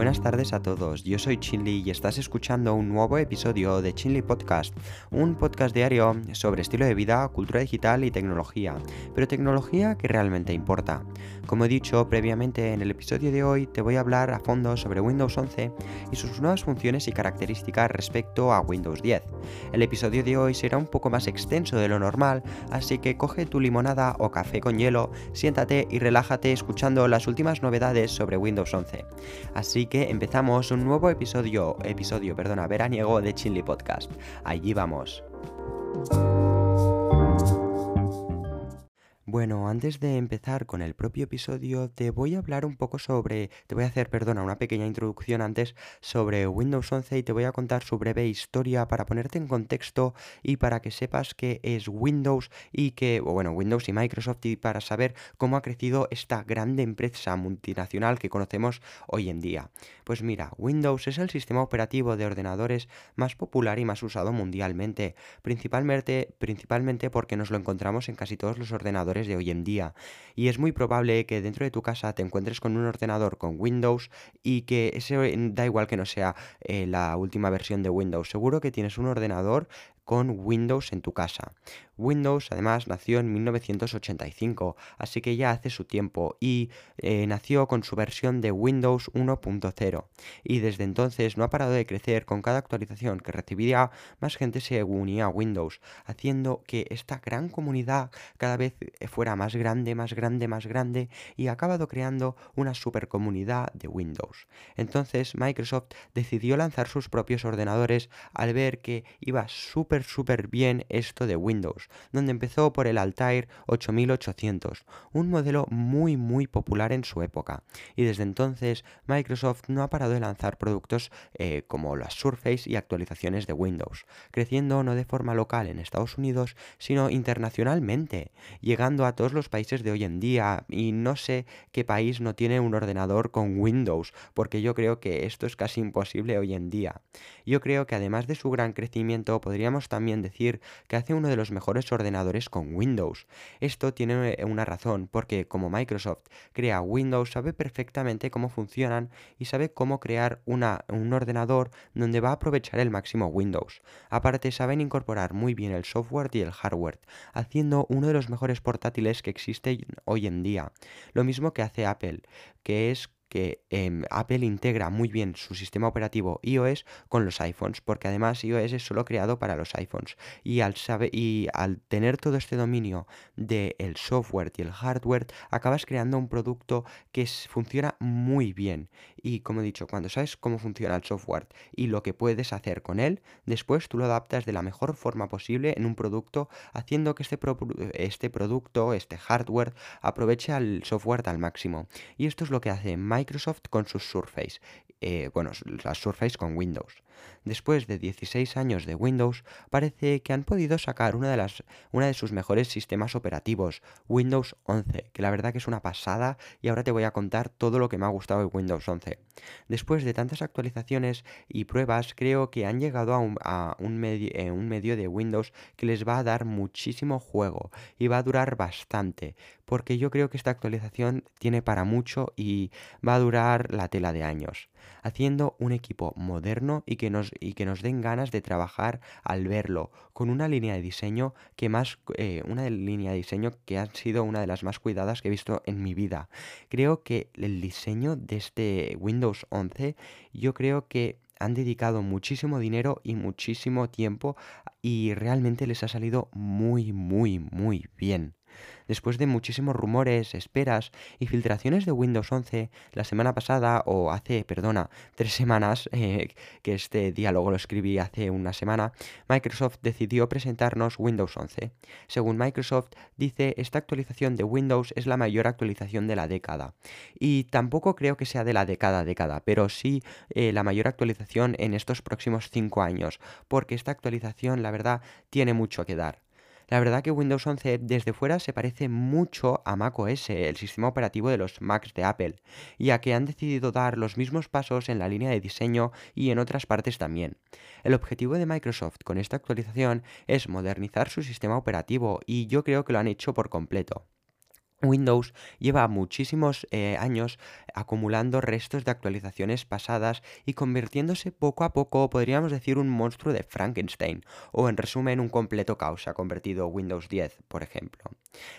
buenas tardes a todos. Yo soy Chinli y estás escuchando un nuevo episodio de Chinli Podcast, un podcast diario sobre estilo de vida, cultura digital y tecnología, pero tecnología que realmente importa. Como he dicho previamente en el episodio de hoy, te voy a hablar a fondo sobre Windows 11 y sus nuevas funciones y características respecto a Windows 10. El episodio de hoy será un poco más extenso de lo normal, así que coge tu limonada o café con hielo, siéntate y relájate escuchando las últimas novedades sobre Windows 11. Así que empezamos un nuevo episodio, episodio, perdona, veraniego de Chinli Podcast. Allí vamos. Bueno, antes de empezar con el propio episodio, te voy a hablar un poco sobre, te voy a hacer, perdona, una pequeña introducción antes sobre Windows 11 y te voy a contar su breve historia para ponerte en contexto y para que sepas qué es Windows y que, bueno, Windows y Microsoft y para saber cómo ha crecido esta grande empresa multinacional que conocemos hoy en día. Pues mira, Windows es el sistema operativo de ordenadores más popular y más usado mundialmente, principalmente, principalmente porque nos lo encontramos en casi todos los ordenadores de hoy en día. Y es muy probable que dentro de tu casa te encuentres con un ordenador con Windows y que ese da igual que no sea eh, la última versión de Windows. Seguro que tienes un ordenador con Windows en tu casa. Windows además nació en 1985, así que ya hace su tiempo, y eh, nació con su versión de Windows 1.0. Y desde entonces no ha parado de crecer con cada actualización que recibía, más gente se unía a Windows, haciendo que esta gran comunidad cada vez fuera más grande, más grande, más grande, y ha acabado creando una super comunidad de Windows. Entonces Microsoft decidió lanzar sus propios ordenadores al ver que iba súper súper bien esto de Windows, donde empezó por el Altair 8800, un modelo muy muy popular en su época. Y desde entonces Microsoft no ha parado de lanzar productos eh, como las Surface y actualizaciones de Windows, creciendo no de forma local en Estados Unidos, sino internacionalmente, llegando a todos los países de hoy en día. Y no sé qué país no tiene un ordenador con Windows, porque yo creo que esto es casi imposible hoy en día. Yo creo que además de su gran crecimiento podríamos también decir que hace uno de los mejores ordenadores con Windows. Esto tiene eh, una razón, porque como Microsoft crea Windows, sabe perfectamente cómo funcionan y sabe cómo crear un ordenador donde va a aprovechar el máximo Windows. Aparte, saben incorporar muy bien el software y el hardware, haciendo uno de los mejores portátiles que existe hoy en día. Lo mismo que hace Apple, que es que em, Apple integra muy bien su sistema operativo iOS con los iPhones, porque además iOS es solo creado para los iPhones. Y al, y al tener todo este dominio del software y el hardware, acabas creando un producto que funciona muy bien. Y como he dicho, cuando sabes cómo funciona el software y lo que puedes hacer con él, después tú lo adaptas de la mejor forma posible en un producto, haciendo que este, este producto, este hardware, aproveche al software al máximo. Y esto es lo que hace Microsoft con sus Surface, eh, bueno, las Surface con Windows. Después de 16 años de Windows, parece que han podido sacar una de, las, una de sus mejores sistemas operativos, Windows 11, que la verdad que es una pasada y ahora te voy a contar todo lo que me ha gustado de Windows 11. Después de tantas actualizaciones y pruebas, creo que han llegado a un, eh, un medio de Windows que les va a dar muchísimo juego y va a durar bastante, porque yo creo que esta actualización tiene para mucho y va a durar la tela de años, haciendo un equipo moderno y que nos, y que nos den ganas de trabajar al verlo, con una línea de diseño que más, eh, una línea de diseño que ha sido una de las más cuidadas que he visto en mi vida. Creo que el diseño de este Windows 11, yo creo que han dedicado muchísimo dinero y muchísimo tiempo y realmente les ha salido muy, muy, muy bien. Después de muchísimos rumores, esperas y filtraciones de Windows 11, la semana pasada, o hace, perdona, tres semanas, eh, que este diálogo lo escribí hace una semana, Microsoft decidió presentarnos Windows 11. Según Microsoft, dice, esta actualización de Windows es la mayor actualización de la década. Y tampoco creo que sea de la década década, pero sí eh, la mayor actualización en estos próximos cinco años, porque esta actualización, la verdad, tiene mucho que dar. La verdad que Windows 11 desde fuera se parece mucho a macOS, el sistema operativo de los Macs de Apple, ya que han decidido dar los mismos pasos en la línea de diseño y en otras partes también. El objetivo de Microsoft con esta actualización es modernizar su sistema operativo y yo creo que lo han hecho por completo. Windows lleva muchísimos eh, años acumulando restos de actualizaciones pasadas y convirtiéndose poco a poco, podríamos decir, un monstruo de Frankenstein, o en resumen, un completo caos ha convertido Windows 10, por ejemplo.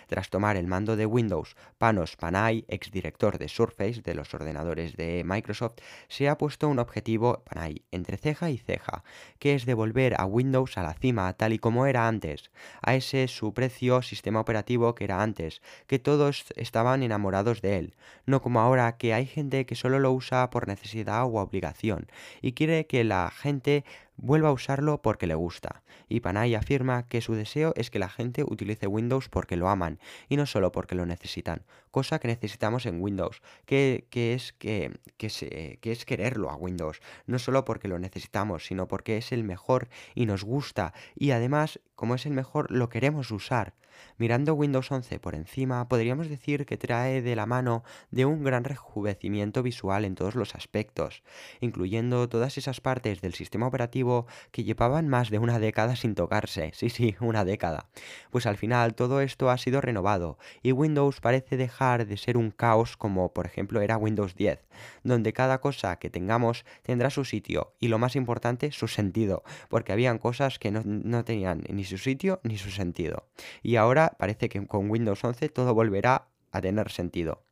Tras tomar el mando de Windows, Panos Panay, exdirector de Surface de los ordenadores de Microsoft, se ha puesto un objetivo, Panay, entre ceja y ceja, que es devolver a Windows a la cima tal y como era antes, a ese su precio sistema operativo que era antes, que todos estaban enamorados de él, no como ahora que hay gente que solo lo usa por necesidad u obligación y quiere que la gente vuelva a usarlo porque le gusta. Y Panay afirma que su deseo es que la gente utilice Windows porque lo aman y no solo porque lo necesitan, cosa que necesitamos en Windows, que, es, que, que es quererlo a Windows, no solo porque lo necesitamos, sino porque es el mejor y nos gusta y además, como es el mejor, lo queremos usar. Mirando Windows 11 por encima, podríamos decir que trae de la mano de un gran rejuvenecimiento visual en todos los aspectos, incluyendo todas esas partes del sistema operativo que llevaban más de una década sin tocarse, sí, sí, una década. Pues al final todo esto ha sido renovado y Windows parece dejar de ser un caos como por ejemplo era Windows 10, donde cada cosa que tengamos tendrá su sitio y lo más importante su sentido, porque habían cosas que no, no tenían ni su sitio ni su sentido. Y ahora parece que con Windows 11 todo volverá a tener sentido.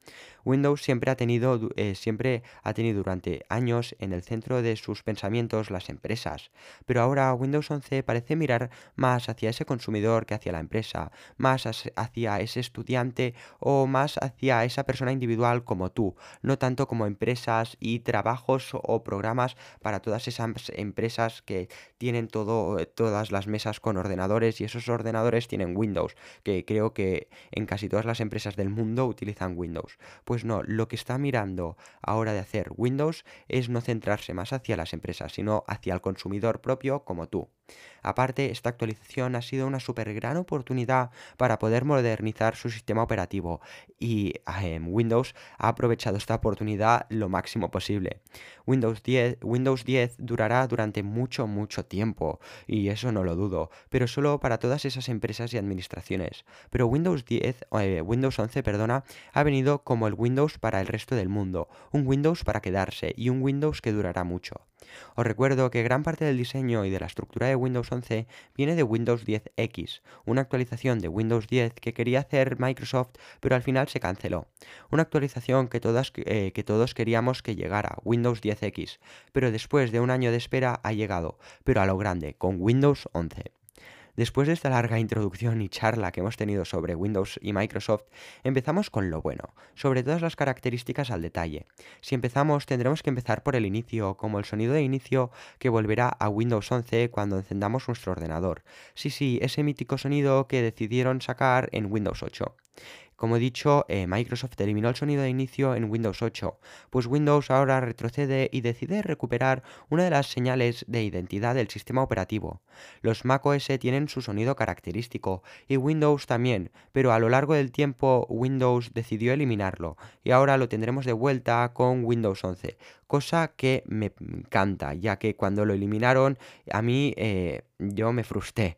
Windows siempre ha tenido, eh, siempre ha tenido durante años en el centro de sus pensamientos las empresas, pero ahora Windows 11 parece mirar más hacia ese consumidor que hacia la empresa, más hacia ese estudiante o más hacia esa persona individual como tú, no tanto como empresas y trabajos o programas para todas esas empresas que tienen todo, todas las mesas con ordenadores y esos ordenadores tienen Windows, que creo que en casi todas las empresas del mundo utilizan Windows. Pues no, lo que está mirando ahora de hacer Windows es no centrarse más hacia las empresas, sino hacia el consumidor propio como tú. Aparte, esta actualización ha sido una super gran oportunidad para poder modernizar su sistema operativo y em, Windows ha aprovechado esta oportunidad lo máximo posible. Windows 10, Windows 10 durará durante mucho, mucho tiempo y eso no lo dudo, pero solo para todas esas empresas y administraciones. Pero Windows 10, eh, Windows 11, perdona, ha venido como el Windows para el resto del mundo, un Windows para quedarse y un Windows que durará mucho. Os recuerdo que gran parte del diseño y de la estructura de Windows 11 viene de Windows 10X, una actualización de Windows 10 que quería hacer Microsoft pero al final se canceló. Una actualización que, eh, todos queríamos que llegara, Windows 10X, pero después de un año de espera ha llegado, pero a lo grande, con Windows 11. Después de esta larga introducción y charla que hemos tenido sobre Windows y Microsoft, empezamos con lo bueno, sobre todas las características al detalle. Si empezamos, tendremos que empezar por el inicio, como el sonido de inicio que volverá a Windows 11 cuando encendamos nuestro ordenador. Sí, sí, ese mítico sonido que decidieron sacar en Windows 8. Como he dicho, eh, Microsoft eliminó el sonido de inicio en Windows 8, pues Windows ahora retrocede y decide recuperar una de las señales de identidad del sistema operativo. Los macOS tienen su sonido característico y Windows también, pero a lo largo del tiempo Windows decidió eliminarlo y ahora lo tendremos de vuelta con Windows 11, cosa que me encanta, ya que cuando lo eliminaron a mí eh, yo me frustré.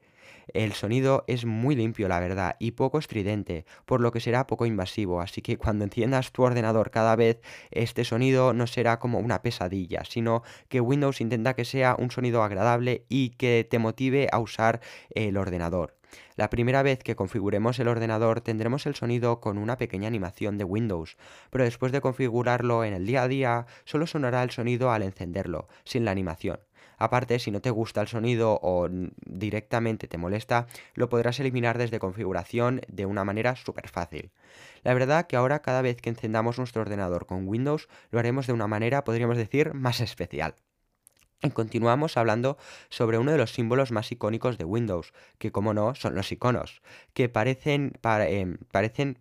El sonido es muy limpio, la verdad, y poco estridente, por lo que será poco invasivo, así que cuando enciendas tu ordenador cada vez, este sonido no será como una pesadilla, sino que Windows intenta que sea un sonido agradable y que te motive a usar el ordenador. La primera vez que configuremos el ordenador tendremos el sonido con una pequeña animación de Windows, pero después de configurarlo en el día a día solo sonará el sonido al encenderlo, sin la animación. Aparte, si no te gusta el sonido o directamente te molesta, lo podrás eliminar desde configuración de una manera súper fácil. La verdad que ahora cada vez que encendamos nuestro ordenador con Windows lo haremos de una manera, podríamos decir, más especial. Y continuamos hablando sobre uno de los símbolos más icónicos de Windows, que como no, son los iconos, que parecen, em, parecen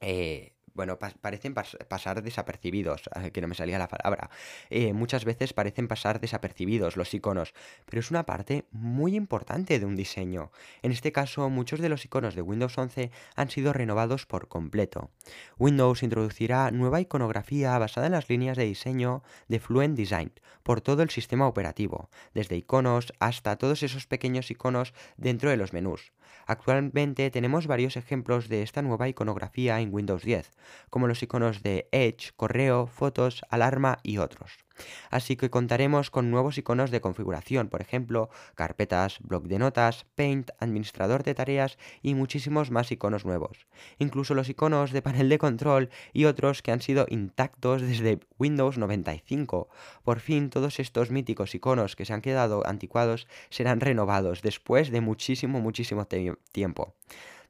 eh, bueno, parecen pasar desapercibidos, eh, que no me salía la palabra. Eh, muchas veces parecen pasar desapercibidos los iconos, pero es una parte muy importante de un diseño. En este caso, muchos de los iconos de Windows 11 han sido renovados por completo. Windows introducirá nueva iconografía basada en las líneas de diseño de Fluent Design por todo el sistema operativo, desde iconos hasta todos esos pequeños iconos dentro de los menús. Actualmente tenemos varios ejemplos de esta nueva iconografía en Windows 10, como los iconos de Edge, correo, fotos, alarma y otros. Así que contaremos con nuevos iconos de configuración, por ejemplo, carpetas, bloc de notas, Paint, administrador de tareas y muchísimos más iconos nuevos. Incluso los iconos de panel de control y otros que han sido intactos desde Windows 95. Por fin todos estos míticos iconos que se han quedado anticuados serán renovados después de muchísimo, muchísimo tiempo.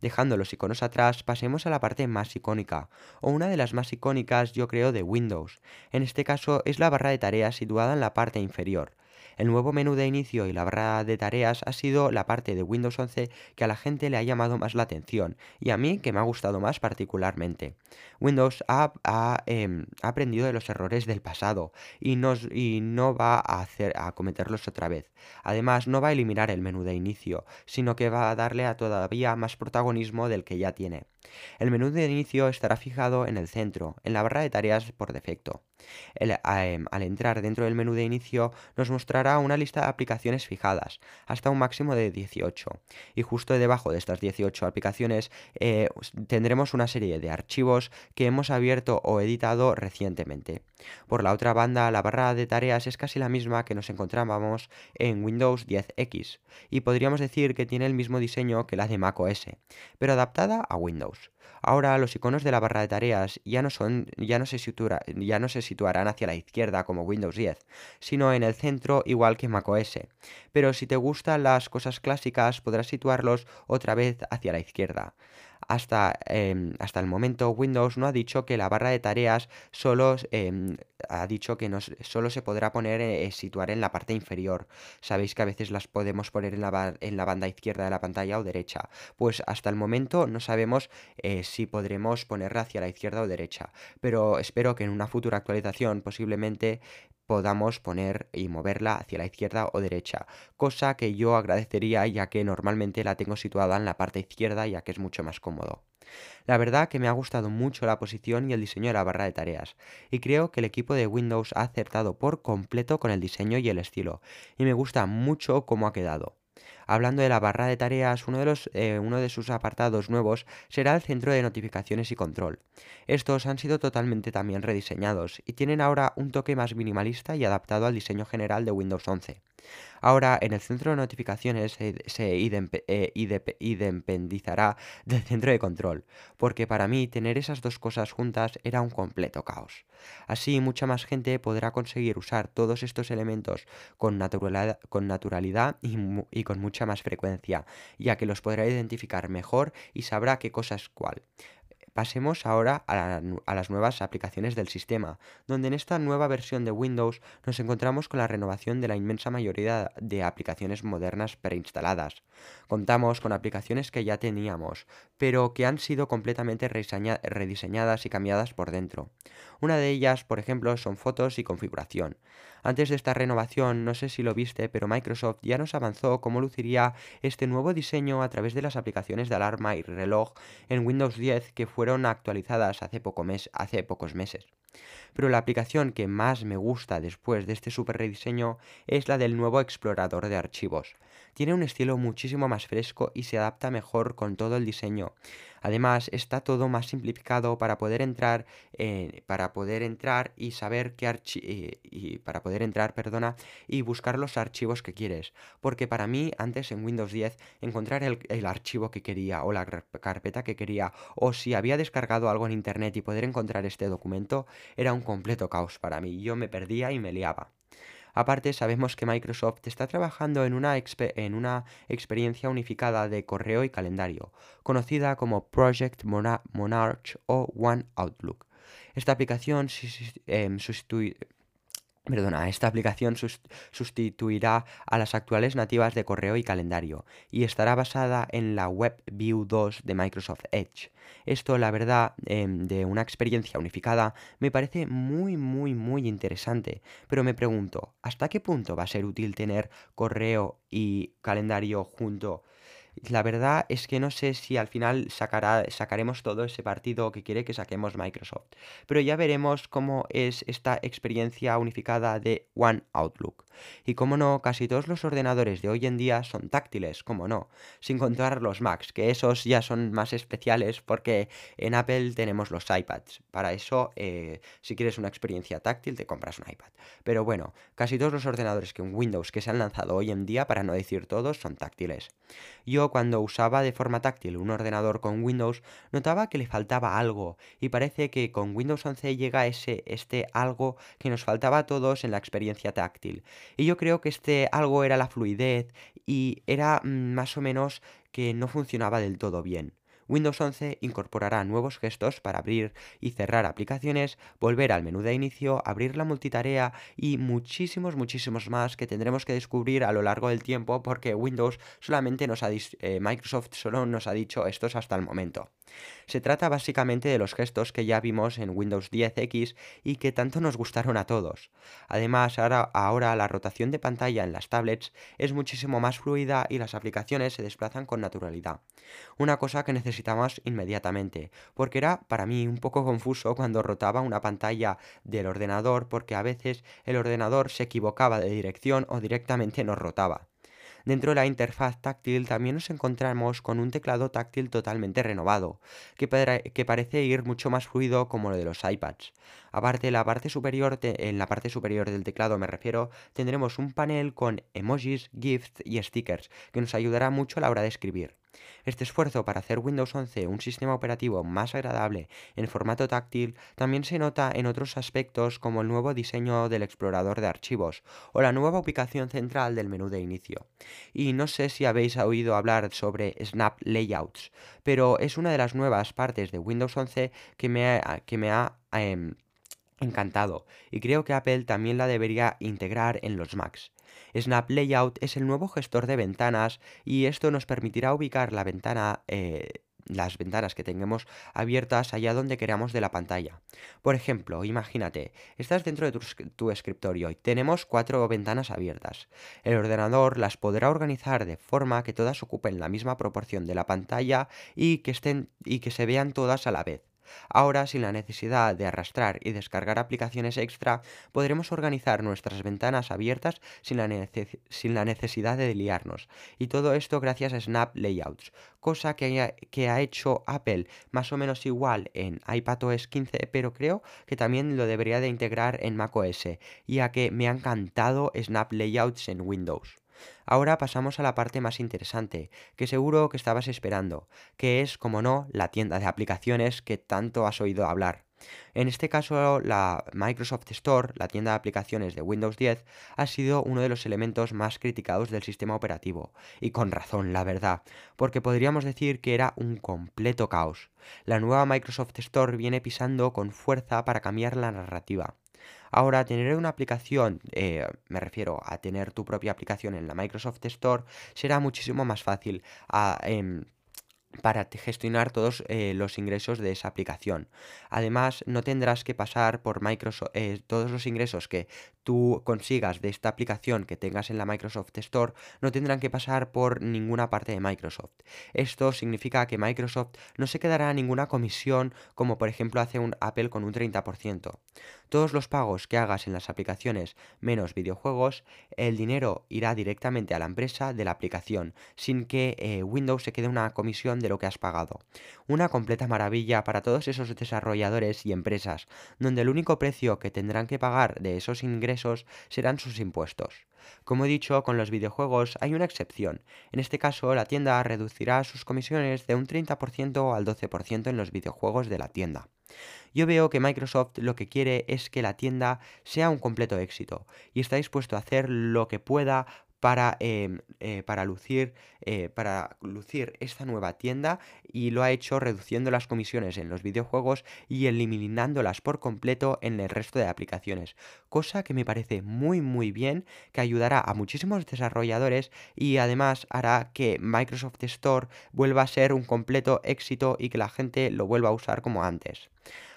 Dejando los iconos atrás, pasemos a la parte más icónica, o una de las más icónicas yo creo de Windows. En este caso es la barra de tareas situada en la parte inferior. El nuevo menú de inicio y la barra de tareas ha sido la parte de Windows 11 que a la gente le ha llamado más la atención y a mí que me ha gustado más particularmente. Windows ha, em, aprendido de los errores del pasado y, no va a, hacer, a cometerlos otra vez. Además, no va a eliminar el menú de inicio, sino que va a darle a todavía más protagonismo del que ya tiene. El menú de inicio estará fijado en el centro, en la barra de tareas por defecto. Em, al entrar dentro del menú de inicio nos mostrará una lista de aplicaciones fijadas, hasta un máximo de 18. Y justo debajo de estas 18 aplicaciones eh, tendremos una serie de archivos que hemos abierto o editado recientemente. Por la otra banda, la barra de tareas es casi la misma que nos encontrábamos en Windows 10X, y podríamos decir que tiene el mismo diseño que la de macOS, pero adaptada a Windows. Ahora los iconos de la barra de tareas ya no, se, ya no se situarán hacia la izquierda como Windows 10, sino en el centro igual que macOS. Pero si te gustan las cosas clásicas podrás situarlos otra vez hacia la izquierda. Hasta, em, hasta el momento Windows no ha dicho que la barra de tareas solo em, ha dicho que solo se podrá poner eh, situar en la parte inferior. Sabéis que a veces las podemos poner en la, en la banda izquierda de la pantalla o derecha. Pues hasta el momento no sabemos eh, si podremos ponerla hacia la izquierda o derecha. Pero espero que en una futura actualización posiblemente podamos poner y moverla hacia la izquierda o derecha, cosa que yo agradecería ya que normalmente la tengo situada en la parte izquierda ya que es mucho más cómodo. La verdad que me ha gustado mucho la posición y el diseño de la barra de tareas, y creo que el equipo de Windows ha acertado por completo con el diseño y el estilo, y me gusta mucho cómo ha quedado. Hablando de la barra de tareas, uno de, los, eh, uno de sus apartados nuevos será el centro de notificaciones y control. Estos han sido totalmente también rediseñados y tienen ahora un toque más minimalista y adaptado al diseño general de Windows 11. Ahora, en el centro de notificaciones se, eh, independizará del centro de control, porque para mí tener esas dos cosas juntas era un completo caos. Así, mucha más gente podrá conseguir usar todos estos elementos con, naturalidad, y, con mucha más frecuencia, ya que los podrá identificar mejor y sabrá qué cosa es cuál. Pasemos ahora a, las nuevas aplicaciones del sistema, donde en esta nueva versión de Windows nos encontramos con la renovación de la inmensa mayoría de aplicaciones modernas preinstaladas. Contamos con aplicaciones que ya teníamos, pero que han sido completamente rediseñadas y cambiadas por dentro. Una de ellas, por ejemplo, son fotos y configuración. Antes de esta renovación, no sé si lo viste, pero Microsoft ya nos avanzó cómo luciría este nuevo diseño a través de las aplicaciones de alarma y reloj en Windows 10 que fueron actualizadas hace, poco mes, hace pocos meses. Pero la aplicación que más me gusta después de este super rediseño es la del nuevo explorador de archivos. Tiene un estilo muchísimo más fresco y se adapta mejor con todo el diseño. Además, está todo más simplificado para poder entrar, eh, para poder entrar y saber qué eh, y para poder entrar, perdona, y buscar los archivos que quieres. Porque para mí, antes en Windows 10, encontrar el, el archivo que quería o la carpeta que quería, o si había descargado algo en internet y poder encontrar este documento, era un completo caos para mí. Yo me perdía y me liaba. Aparte, sabemos que Microsoft está trabajando en una, en una experiencia unificada de correo y calendario, conocida como Project Monarch o One Outlook. Esta aplicación em, sustituye Perdona, esta aplicación sustituirá a las actuales nativas de correo y calendario y estará basada en la Web View 2 de Microsoft Edge. Esto, la verdad, em, de una experiencia unificada, me parece muy, muy, muy interesante, pero me pregunto, ¿hasta qué punto va a ser útil tener correo y calendario junto La verdad es que no sé si al final sacará, sacaremos todo ese partido que quiere que saquemos Microsoft. Pero ya veremos cómo es esta experiencia unificada de One Outlook. Y como no, casi todos los ordenadores de hoy en día son táctiles, como no, sin contar los Macs, que esos ya son más especiales porque en Apple tenemos los iPads. Para eso, eh, si quieres una experiencia táctil, te compras un iPad. Pero bueno, casi todos los ordenadores que en Windows que se han lanzado hoy en día, para no decir todos, son táctiles. Yo cuando usaba de forma táctil un ordenador con Windows, notaba que le faltaba algo, y parece que con Windows 11 llega ese este algo que nos faltaba a todos en la experiencia táctil. Y yo creo que este algo era la fluidez y era mm, más o menos que no funcionaba del todo bien. Windows 11 incorporará nuevos gestos para abrir y cerrar aplicaciones, volver al menú de inicio, abrir la multitarea y muchísimos, muchísimos más que tendremos que descubrir a lo largo del tiempo porque Windows solamente nos ha eh, Microsoft solo nos ha dicho estos hasta el momento. Se trata básicamente de los gestos que ya vimos en Windows 10X y que tanto nos gustaron a todos. Además, ahora, ahora, la rotación de pantalla en las tablets es muchísimo más fluida y las aplicaciones se desplazan con naturalidad. Una cosa que necesitamos inmediatamente, porque era para mí un poco confuso cuando rotaba una pantalla del ordenador porque a veces el ordenador se equivocaba de dirección o directamente nos rotaba. Dentro de la interfaz táctil también nos encontramos con un teclado táctil totalmente renovado, que, parece ir mucho más fluido como lo de los iPads. Aparte, la parte superior en la parte superior del teclado me refiero, tendremos un panel con emojis, GIFs y stickers, que nos ayudará mucho a la hora de escribir. Este esfuerzo para hacer Windows 11 un sistema operativo más agradable en formato táctil también se nota en otros aspectos como el nuevo diseño del explorador de archivos o la nueva ubicación central del menú de inicio. Y no sé si habéis oído hablar sobre Snap Layouts, pero es una de las nuevas partes de Windows 11 que me ha, que me ha em, encantado y creo que Apple también la debería integrar en los Macs. Snap Layout es el nuevo gestor de ventanas y esto nos permitirá ubicar la ventana eh, las ventanas que tengamos abiertas allá donde queramos de la pantalla. Por ejemplo, imagínate, estás dentro de tu, tu, escritorio y tenemos cuatro ventanas abiertas. El ordenador las podrá organizar de forma que todas ocupen la misma proporción de la pantalla y que estén y que se vean todas a la vez. Ahora, sin la necesidad de arrastrar y descargar aplicaciones extra, podremos organizar nuestras ventanas abiertas sin la, necesidad de liarnos. Y todo esto gracias a Snap Layouts, cosa que, ha hecho Apple más o menos igual en iPadOS 15, pero creo que también lo debería de integrar en macOS, ya que me ha encantado Snap Layouts en Windows. Ahora pasamos a la parte más interesante, que seguro que estabas esperando, que es, como no, la tienda de aplicaciones que tanto has oído hablar. En este caso, la Microsoft Store, la tienda de aplicaciones de Windows 10, ha sido uno de los elementos más criticados del sistema operativo, y con razón, la verdad, porque podríamos decir que era un completo caos. La nueva Microsoft Store viene pisando con fuerza para cambiar la narrativa. Ahora, tener una aplicación, eh, me refiero a tener tu propia aplicación en la Microsoft Store, será muchísimo más fácil a, em, para gestionar todos eh, los ingresos de esa aplicación. Además, no tendrás que pasar por Microsoft, eh, todos los ingresos que tú consigas de esta aplicación que tengas en la Microsoft Store, no tendrán que pasar por ninguna parte de Microsoft. Esto significa que Microsoft no se quedará ninguna comisión como por ejemplo hace un Apple con un 30%. Todos los pagos que hagas en las aplicaciones menos videojuegos, el dinero irá directamente a la empresa de la aplicación, sin que eh, Windows se quede una comisión de lo que has pagado. Una completa maravilla para todos esos desarrolladores y empresas, donde el único precio que tendrán que pagar de esos ingresos serán sus impuestos. Como he dicho, con los videojuegos hay una excepción. En este caso, la tienda reducirá sus comisiones de un 30% al 12% en los videojuegos de la tienda. Yo veo que Microsoft lo que quiere es que la tienda sea un completo éxito y está dispuesto a hacer lo que pueda para, em, eh, para, lucir, eh, para lucir esta nueva tienda y lo ha hecho reduciendo las comisiones en los videojuegos y eliminándolas por completo en el resto de aplicaciones, cosa que me parece muy muy bien, que ayudará a muchísimos desarrolladores y además hará que Microsoft Store vuelva a ser un completo éxito y que la gente lo vuelva a usar como antes.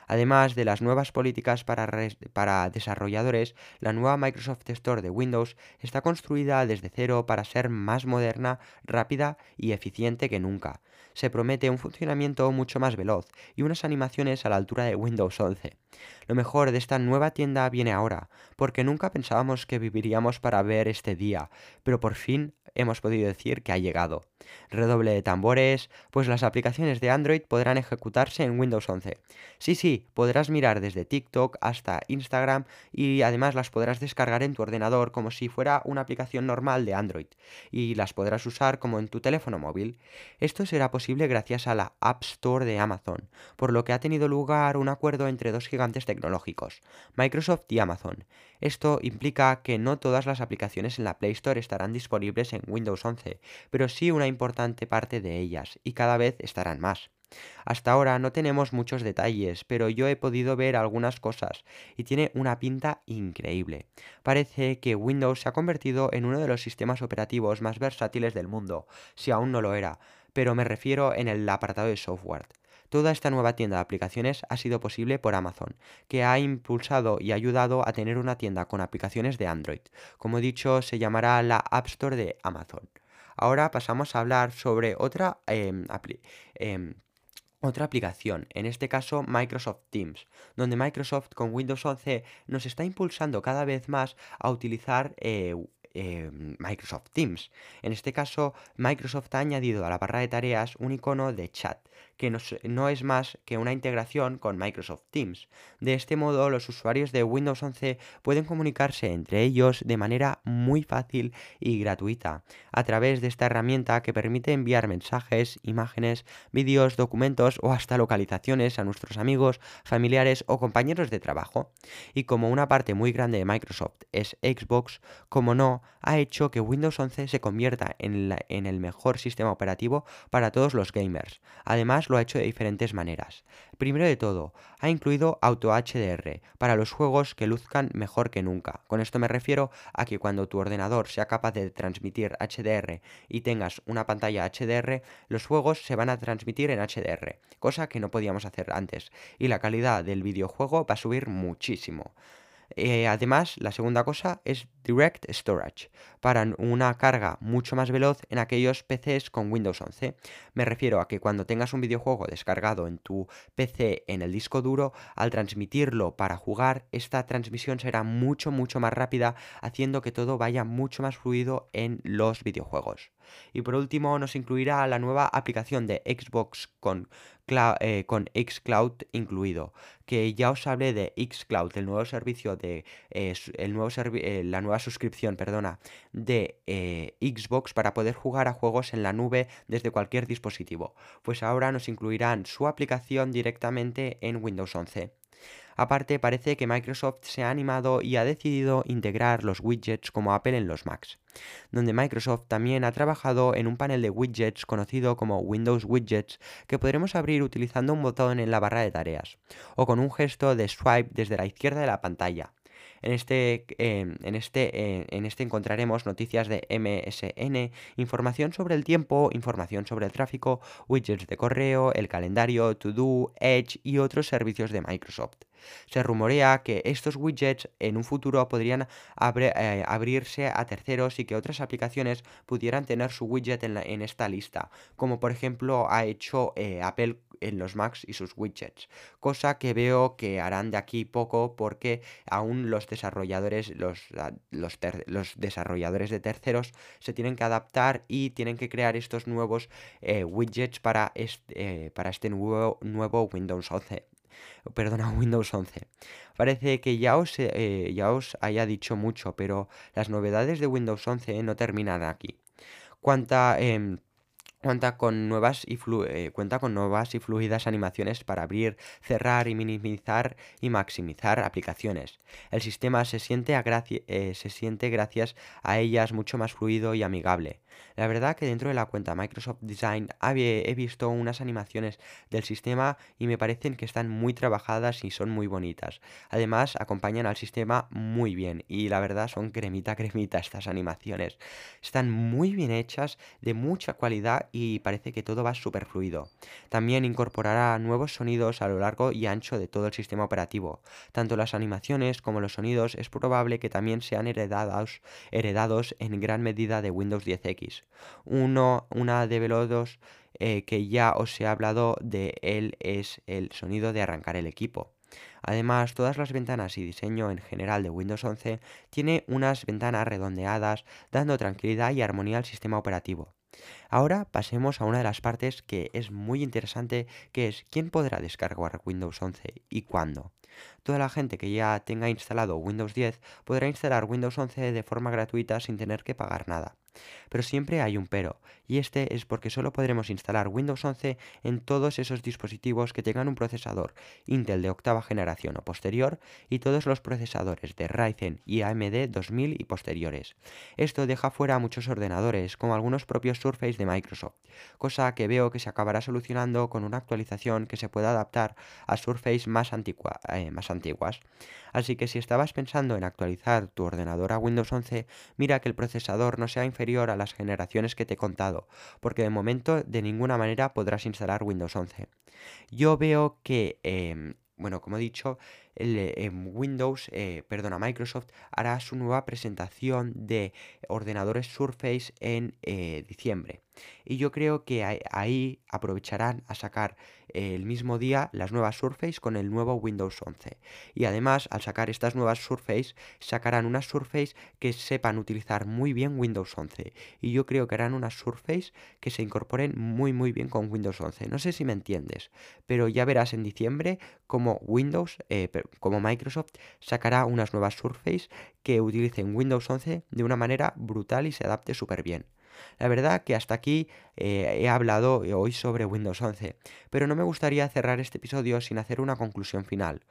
Además de las nuevas políticas para, desarrolladores, la nueva Microsoft Store de Windows está construida desde cero para ser más moderna, rápida y eficiente que nunca. Se promete un funcionamiento mucho más veloz y unas animaciones a la altura de Windows 11. Lo mejor de esta nueva tienda viene ahora, porque nunca pensábamos que viviríamos para ver este día, pero por fin hemos podido decir que ha llegado. Redoble de tambores, pues las aplicaciones de Android podrán ejecutarse en Windows 11. Sí, sí, podrás mirar desde TikTok hasta Instagram y además las podrás descargar en tu ordenador como si fuera una aplicación normal de Android y las podrás usar como en tu teléfono móvil. Esto será posible gracias a la App Store de Amazon, por lo que ha tenido lugar un acuerdo entre dos gigantes tecnológicos, Microsoft y Amazon. Esto implica que no todas las aplicaciones en la Play Store estarán disponibles en Windows 11, pero sí una importante parte de ellas, y cada vez estarán más. Hasta ahora no tenemos muchos detalles, pero yo he podido ver algunas cosas y tiene una pinta increíble. Parece que Windows se ha convertido en uno de los sistemas operativos más versátiles del mundo, si aún no lo era, pero me refiero en el apartado de software. Toda esta nueva tienda de aplicaciones ha sido posible por Amazon, que ha impulsado y ayudado a tener una tienda con aplicaciones de Android. Como he dicho, se llamará la App Store de Amazon. Ahora pasamos a hablar sobre otra, em, em, otra aplicación, en este caso Microsoft Teams, donde Microsoft con Windows 11 nos está impulsando cada vez más a utilizar eh, em, Microsoft Teams. En este caso, Microsoft ha añadido a la barra de tareas un icono de chat que no, es más que una integración con Microsoft Teams. De este modo, los usuarios de Windows 11 pueden comunicarse entre ellos de manera muy fácil y gratuita, a través de esta herramienta que permite enviar mensajes, imágenes, vídeos, documentos o hasta localizaciones a nuestros amigos, familiares o compañeros de trabajo. Y como una parte muy grande de Microsoft es Xbox, como no, ha hecho que Windows 11 se convierta en, el mejor sistema operativo para todos los gamers. Además, lo ha hecho de diferentes maneras. Primero de todo, ha incluido Auto HDR para los juegos que luzcan mejor que nunca. Con esto me refiero a que cuando tu ordenador sea capaz de transmitir HDR y tengas una pantalla HDR, los juegos se van a transmitir en HDR, cosa que no podíamos hacer antes, y la calidad del videojuego va a subir muchísimo. Eh, además, la segunda cosa es Direct Storage, para una carga mucho más veloz en aquellos PCs con Windows 11. Me refiero a que cuando tengas un videojuego descargado en tu PC en el disco duro, al transmitirlo para jugar, esta transmisión será mucho, mucho más rápida, haciendo que todo vaya mucho más fluido en los videojuegos. Y por último nos incluirá la nueva aplicación de Xbox con, eh, con Xcloud incluido, que ya os hablé de Xcloud, el nuevo servicio de eh, el nuevo eh, la nueva suscripción, perdona, de Xbox para poder jugar a juegos en la nube desde cualquier dispositivo. Pues ahora nos incluirán su aplicación directamente en Windows 11. Aparte, parece que Microsoft se ha animado y ha decidido integrar los widgets como Apple en los Macs, donde Microsoft también ha trabajado en un panel de widgets conocido como Windows Widgets que podremos abrir utilizando un botón en la barra de tareas, o con un gesto de swipe desde la izquierda de la pantalla. En este, em, en, este, eh, en este encontraremos noticias de MSN, información sobre el tiempo, información sobre el tráfico, widgets de correo, el calendario, To Do, Edge y otros servicios de Microsoft. Se rumorea que estos widgets en un futuro podrían eh, abrirse a terceros y que otras aplicaciones pudieran tener su widget en, esta lista, como por ejemplo ha hecho eh, Apple en los Macs y sus widgets, cosa que veo que harán de aquí poco porque aún los desarrolladores, los, ah, desarrolladores de terceros se tienen que adaptar y tienen que crear estos nuevos eh, widgets para este, para este nuevo, nuevo Windows 11 perdona, Windows 11. Parece que ya os, eh, ya os haya dicho mucho, pero las novedades de Windows 11 no terminan aquí. Cuanta... Em, Cuenta con, nuevas y eh, cuenta con nuevas y fluidas animaciones para abrir, cerrar y minimizar y maximizar aplicaciones. El sistema se siente, eh, se siente gracias a ellas mucho más fluido y amigable. La verdad que dentro de la cuenta Microsoft Design he visto unas animaciones del sistema y me parecen que están muy trabajadas y son muy bonitas. Además acompañan al sistema muy bien y la verdad son cremita cremita estas animaciones. Están muy bien hechas, de mucha cualidad y parece que todo va súper fluido. También incorporará nuevos sonidos a lo largo y ancho de todo el sistema operativo. Tanto las animaciones como los sonidos es probable que también sean heredados, en gran medida de Windows 10X. Uno, una de velodos eh, que ya os he hablado de él es el sonido de arrancar el equipo. Además, todas las ventanas y diseño en general de Windows 11 tiene unas ventanas redondeadas, dando tranquilidad y armonía al sistema operativo. Ahora pasemos a una de las partes que es muy interesante, que es quién podrá descargar Windows 11 y cuándo. Toda la gente que ya tenga instalado Windows 10 podrá instalar Windows 11 de forma gratuita sin tener que pagar nada. Pero siempre hay un pero, y este es porque solo podremos instalar Windows 11 en todos esos dispositivos que tengan un procesador Intel de octava generación o posterior y todos los procesadores de Ryzen y AMD 2000 y posteriores. Esto deja fuera a muchos ordenadores, como algunos propios Surface de Microsoft, cosa que veo que se acabará solucionando con una actualización que se pueda adaptar a Surface más, eh, más antiguas. Así que si estabas pensando en actualizar tu ordenador a Windows 11, mira que el procesador no sea inferior a las generaciones que te he contado, porque de momento de ninguna manera podrás instalar Windows 11. Yo veo que, em, bueno, como he dicho, el, em, Windows, eh, perdona, Microsoft hará su nueva presentación de ordenadores Surface en eh, diciembre. Y yo creo que ahí aprovecharán a sacar el mismo día las nuevas Surface con el nuevo Windows 11. Y además, al sacar estas nuevas Surface, sacarán unas Surface que sepan utilizar muy bien Windows 11. Y yo creo que harán unas Surface que se incorporen muy muy bien con Windows 11. No sé si me entiendes, pero ya verás en diciembre como Windows, eh, como Microsoft, sacará unas nuevas Surface que utilicen Windows 11 de una manera brutal y se adapte súper bien. La verdad que hasta aquí eh, he hablado hoy sobre Windows 11, pero no me gustaría cerrar este episodio sin hacer una conclusión final.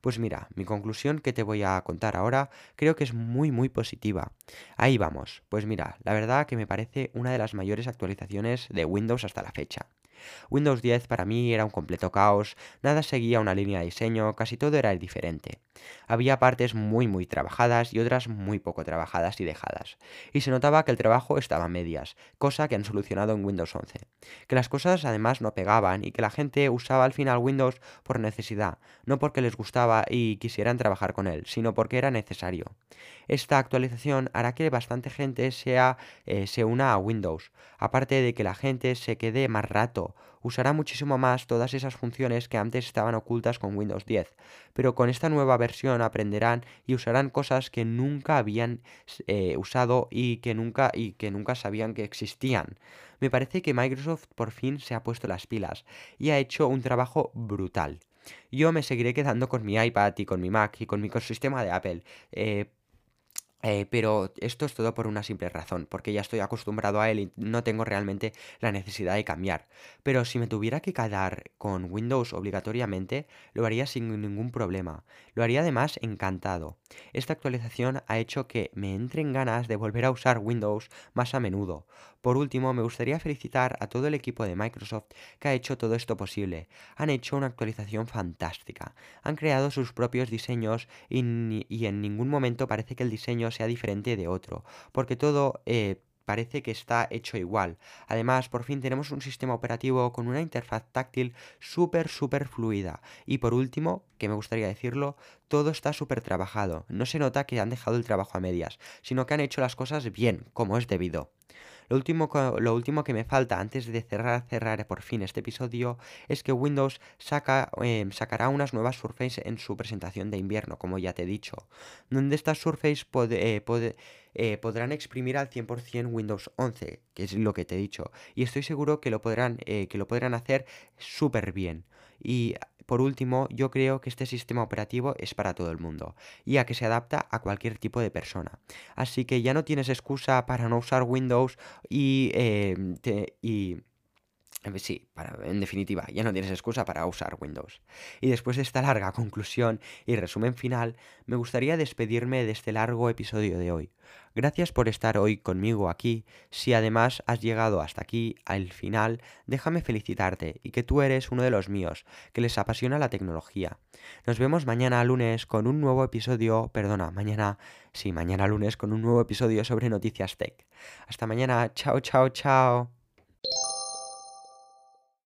Pues mira, mi conclusión que te voy a contar ahora creo que es muy muy positiva. Ahí vamos, pues mira, la verdad que me parece una de las mayores actualizaciones de Windows hasta la fecha. Windows 10 para mí era un completo caos, nada seguía una línea de diseño, casi todo era diferente. Había partes muy muy trabajadas y otras muy poco trabajadas y dejadas. Y se notaba que el trabajo estaba a medias, cosa que han solucionado en Windows 11. Que las cosas además no pegaban y que la gente usaba al final Windows por necesidad, no porque les gustaba y quisieran trabajar con él, sino porque era necesario. Esta actualización hará que bastante gente sea, eh, se una a Windows, aparte de que la gente se quede más rato, usará muchísimo más todas esas funciones que antes estaban ocultas con Windows 10, pero con esta nueva versión aprenderán y usarán cosas que nunca habían eh, usado y que nunca, y que nunca sabían que existían. Me parece que Microsoft por fin se ha puesto las pilas y ha hecho un trabajo brutal. Yo me seguiré quedando con mi iPad y con mi Mac y con mi ecosistema de Apple. Eh, eh, pero esto es todo por una simple razón, porque ya estoy acostumbrado a él y no tengo realmente la necesidad de cambiar. Pero si me tuviera que quedar con Windows obligatoriamente, lo haría sin ningún problema. Lo haría además encantado. Esta actualización ha hecho que me entren ganas de volver a usar Windows más a menudo. Por último, me gustaría felicitar a todo el equipo de Microsoft que ha hecho todo esto posible. Han hecho una actualización fantástica. Han creado sus propios diseños y, en ningún momento parece que el diseño sea diferente de otro, porque todo... Eh, parece que está hecho igual. Además, por fin tenemos un sistema operativo con una interfaz táctil súper, súper fluida. Y por último, que me gustaría decirlo, todo está súper trabajado. No se nota que han dejado el trabajo a medias, sino que han hecho las cosas bien, como es debido. Lo último, lo último que me falta antes de cerrar, cerrar por fin este episodio es que Windows saca, em, sacará unas nuevas Surface en su presentación de invierno, como ya te he dicho, donde estas Surface eh, eh, podrán exprimir al 100% Windows 11, que es lo que te he dicho, y estoy seguro que lo podrán, eh, que lo podrán hacer súper bien. Y por último, yo creo que este sistema operativo es para todo el mundo, ya que se adapta a cualquier tipo de persona. Así que ya no tienes excusa para no usar Windows y, eh, y Sí, para, en definitiva, ya no tienes excusa para usar Windows. Y después de esta larga conclusión y resumen final, me gustaría despedirme de este largo episodio de hoy. Gracias por estar hoy conmigo aquí. Si además has llegado hasta aquí, al final, déjame felicitarte y que tú eres uno de los míos, que les apasiona la tecnología. Nos vemos mañana lunes con un nuevo episodio, perdona, mañana, sí, mañana lunes con un nuevo episodio sobre noticias tech. Hasta mañana, chao, chao, chao.